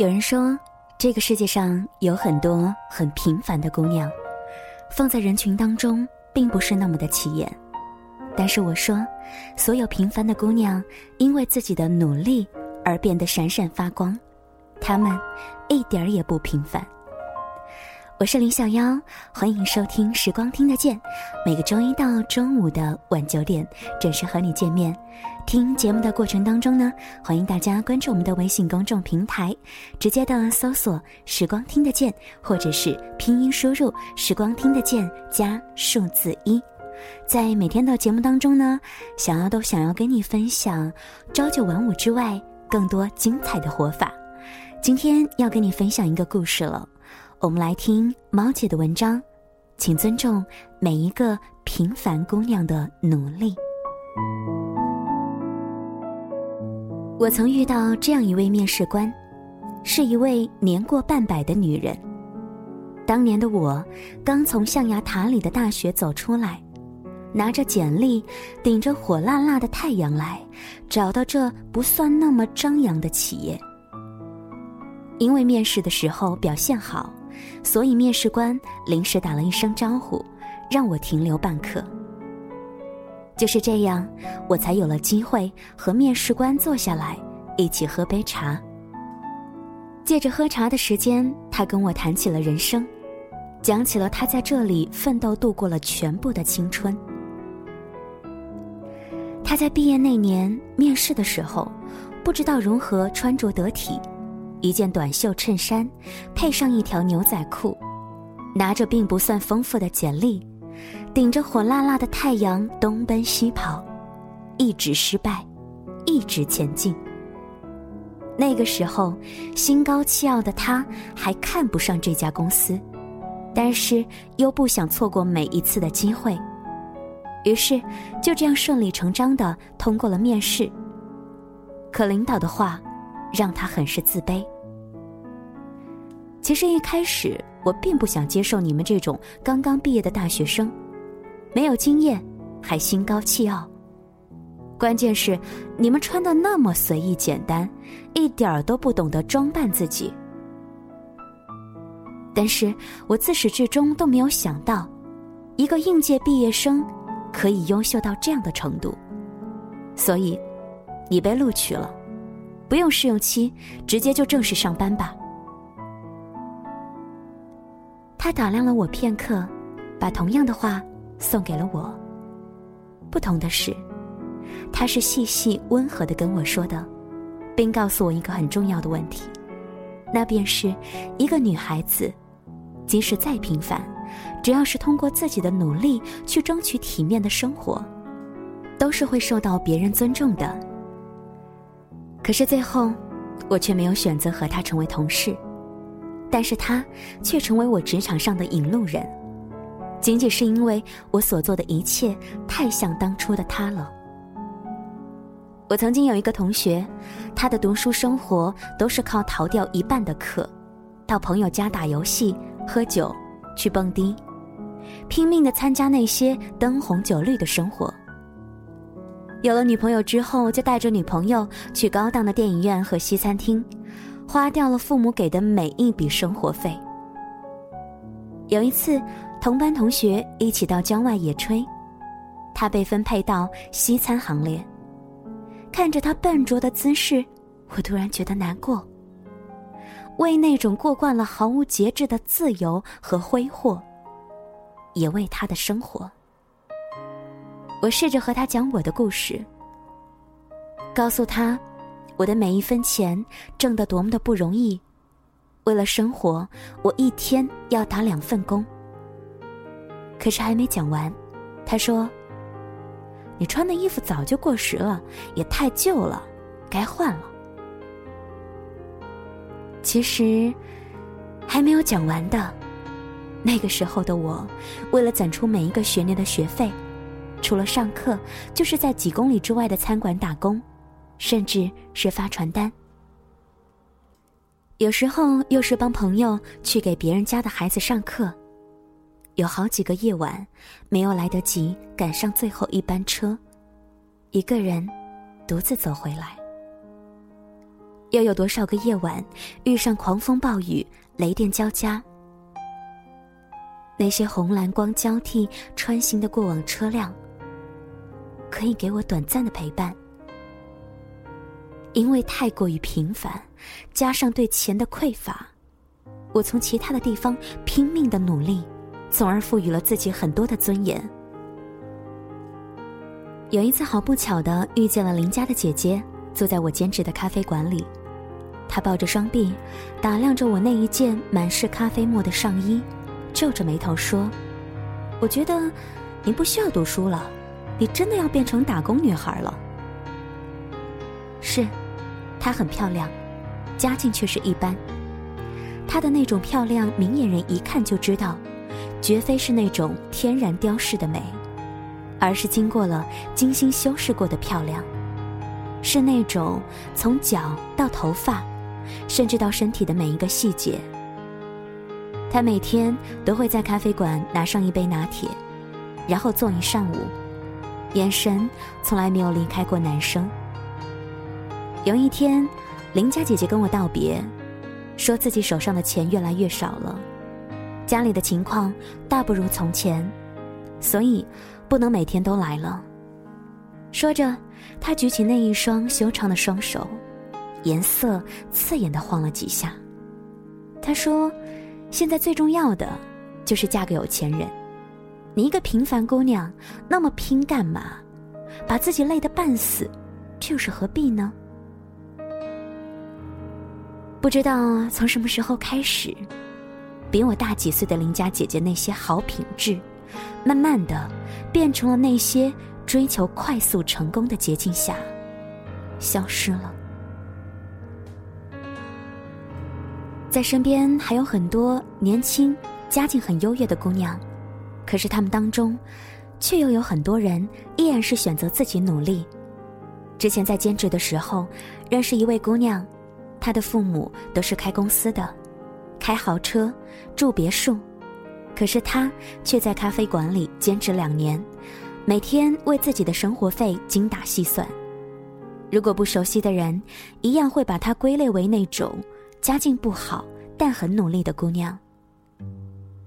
有人说，这个世界上有很多很平凡的姑娘，放在人群当中并不是那么的起眼。但是我说，所有平凡的姑娘因为自己的努力而变得闪闪发光，她们一点儿也不平凡。我是林小妖，欢迎收听《时光听得见》，每个周一到周五的晚九点准时和你见面。听节目的过程当中呢，欢迎大家关注我们的微信公众平台，直接的搜索“时光听得见”或者是拼音输入“时光听得见”加数字一。在每天的节目当中呢，想要都想要跟你分享朝九晚五之外更多精彩的活法。今天要跟你分享一个故事了。我们来听猫姐的文章，请尊重每一个平凡姑娘的努力。我曾遇到这样一位面试官，是一位年过半百的女人。当年的我刚从象牙塔里的大学走出来，拿着简历，顶着火辣辣的太阳来，找到这不算那么张扬的企业。因为面试的时候表现好。所以面试官临时打了一声招呼，让我停留半刻。就是这样，我才有了机会和面试官坐下来一起喝杯茶。借着喝茶的时间，他跟我谈起了人生，讲起了他在这里奋斗度过了全部的青春。他在毕业那年面试的时候，不知道如何穿着得体。一件短袖衬衫，配上一条牛仔裤，拿着并不算丰富的简历，顶着火辣辣的太阳东奔西跑，一直失败，一直前进。那个时候，心高气傲的他还看不上这家公司，但是又不想错过每一次的机会，于是就这样顺理成章的通过了面试。可领导的话。让他很是自卑。其实一开始我并不想接受你们这种刚刚毕业的大学生，没有经验，还心高气傲。关键是你们穿的那么随意简单，一点儿都不懂得装扮自己。但是我自始至终都没有想到，一个应届毕业生可以优秀到这样的程度，所以你被录取了。不用试用期，直接就正式上班吧。他打量了我片刻，把同样的话送给了我。不同的是，他是细细温和的跟我说的，并告诉我一个很重要的问题，那便是一个女孩子，即使再平凡，只要是通过自己的努力去争取体面的生活，都是会受到别人尊重的。可是最后，我却没有选择和他成为同事，但是他却成为我职场上的引路人，仅仅是因为我所做的一切太像当初的他了。我曾经有一个同学，他的读书生活都是靠逃掉一半的课，到朋友家打游戏、喝酒、去蹦迪，拼命的参加那些灯红酒绿的生活。有了女朋友之后，就带着女朋友去高档的电影院和西餐厅，花掉了父母给的每一笔生活费。有一次，同班同学一起到郊外野炊，他被分配到西餐行列。看着他笨拙的姿势，我突然觉得难过。为那种过惯了毫无节制的自由和挥霍，也为他的生活。我试着和他讲我的故事，告诉他我的每一分钱挣得多么的不容易，为了生活，我一天要打两份工。可是还没讲完，他说：“你穿的衣服早就过时了，也太旧了，该换了。”其实还没有讲完的，那个时候的我，为了攒出每一个学年的学费。除了上课，就是在几公里之外的餐馆打工，甚至是发传单。有时候又是帮朋友去给别人家的孩子上课，有好几个夜晚没有来得及赶上最后一班车，一个人独自走回来。又有多少个夜晚遇上狂风暴雨、雷电交加？那些红蓝光交替穿行的过往车辆，可以给我短暂的陪伴。因为太过于平凡，加上对钱的匮乏，我从其他的地方拼命的努力，从而赋予了自己很多的尊严。有一次，好不巧的遇见了邻家的姐姐，坐在我兼职的咖啡馆里，她抱着双臂，打量着我那一件满是咖啡沫的上衣。皱着眉头说：“我觉得你不需要读书了，你真的要变成打工女孩了。”是，她很漂亮，家境却是一般。她的那种漂亮，明眼人一看就知道，绝非是那种天然雕饰的美，而是经过了精心修饰过的漂亮，是那种从脚到头发，甚至到身体的每一个细节。他每天都会在咖啡馆拿上一杯拿铁，然后坐一上午，眼神从来没有离开过男生。有一天，邻家姐姐跟我道别，说自己手上的钱越来越少了，家里的情况大不如从前，所以不能每天都来了。说着，她举起那一双修长的双手，颜色刺眼的晃了几下。她说。现在最重要的，就是嫁个有钱人。你一个平凡姑娘，那么拼干嘛？把自己累得半死，这又是何必呢？不知道从什么时候开始，比我大几岁的邻家姐姐那些好品质，慢慢的变成了那些追求快速成功的捷径下，消失了。在身边还有很多年轻、家境很优越的姑娘，可是她们当中，却又有很多人依然是选择自己努力。之前在兼职的时候，认识一位姑娘，他的父母都是开公司的，开豪车，住别墅，可是他却在咖啡馆里兼职两年，每天为自己的生活费精打细算。如果不熟悉的人，一样会把她归类为那种。家境不好但很努力的姑娘。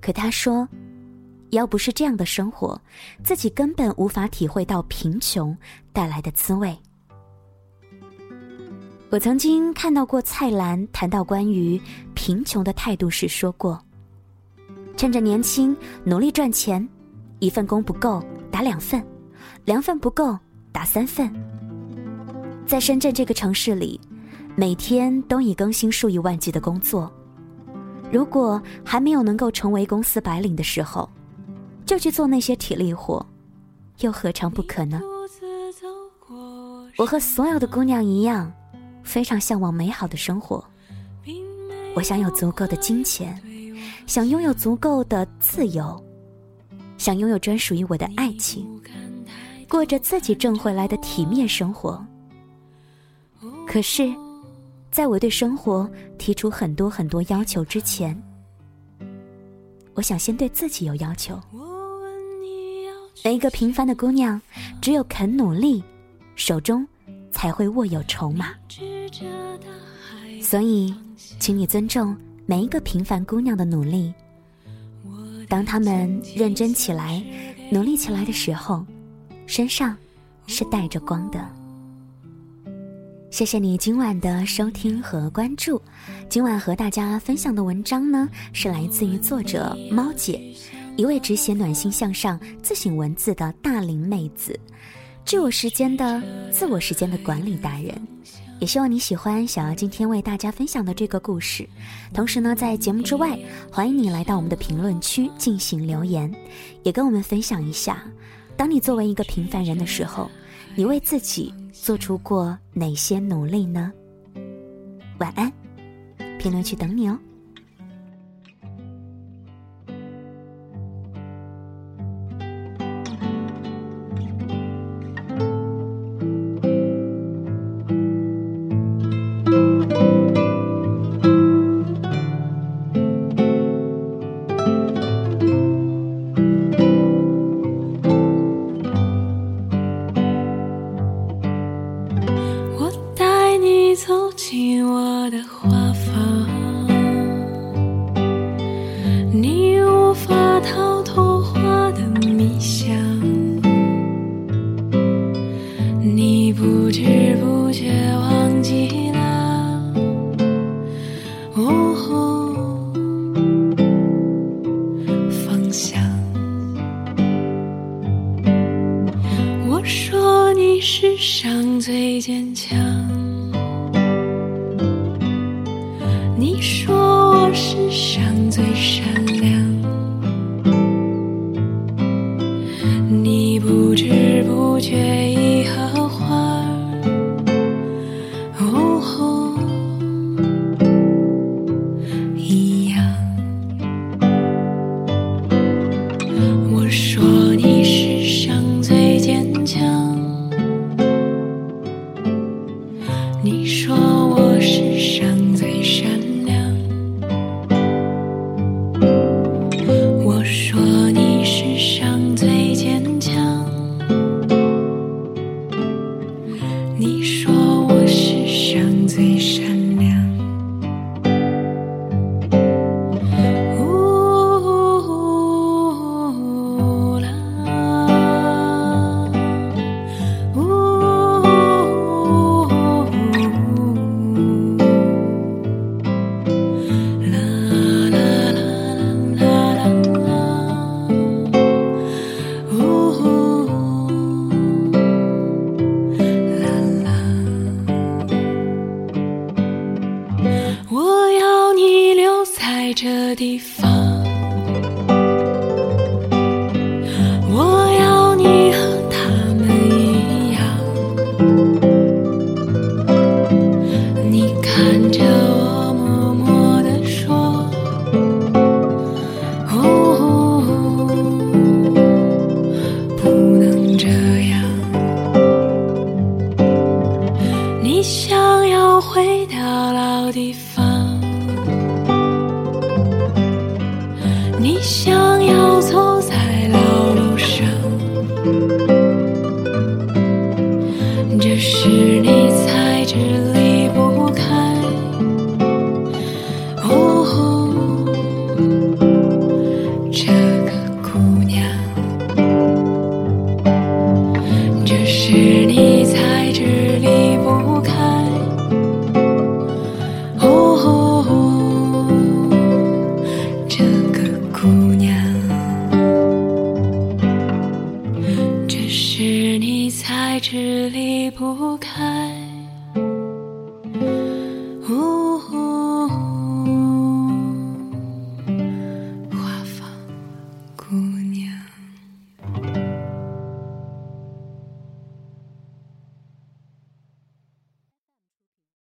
可她说，要不是这样的生活，自己根本无法体会到贫穷带来的滋味。我曾经看到过蔡澜谈到关于贫穷的态度时说过：“趁着年轻努力赚钱，一份工不够打两份，两份不够打三份。”在深圳这个城市里。每天都已更新数以万计的工作，如果还没有能够成为公司白领的时候，就去做那些体力活，又何尝不可呢？我和所有的姑娘一样，非常向往美好的生活。我想有足够的金钱，想拥有足够的自由，想拥有专属于我的爱情，过着自己挣回来的体面生活。可是。在我对生活提出很多很多要求之前，我想先对自己有要求。每一个平凡的姑娘，只有肯努力，手中才会握有筹码。所以，请你尊重每一个平凡姑娘的努力。当她们认真起来、努力起来的时候，身上是带着光的。谢谢你今晚的收听和关注。今晚和大家分享的文章呢，是来自于作者猫姐，一位只写暖心向上、自省文字的大龄妹子，自我时间的自我时间的管理达人。也希望你喜欢想要今天为大家分享的这个故事。同时呢，在节目之外，欢迎你来到我们的评论区进行留言，也跟我们分享一下，当你作为一个平凡人的时候，你为自己。做出过哪些努力呢？晚安，评论区等你哦。走进我的花房，你无法逃脱花的迷香，你不知不觉忘记了哦，方向。我说你世上最坚强。看着是离不开。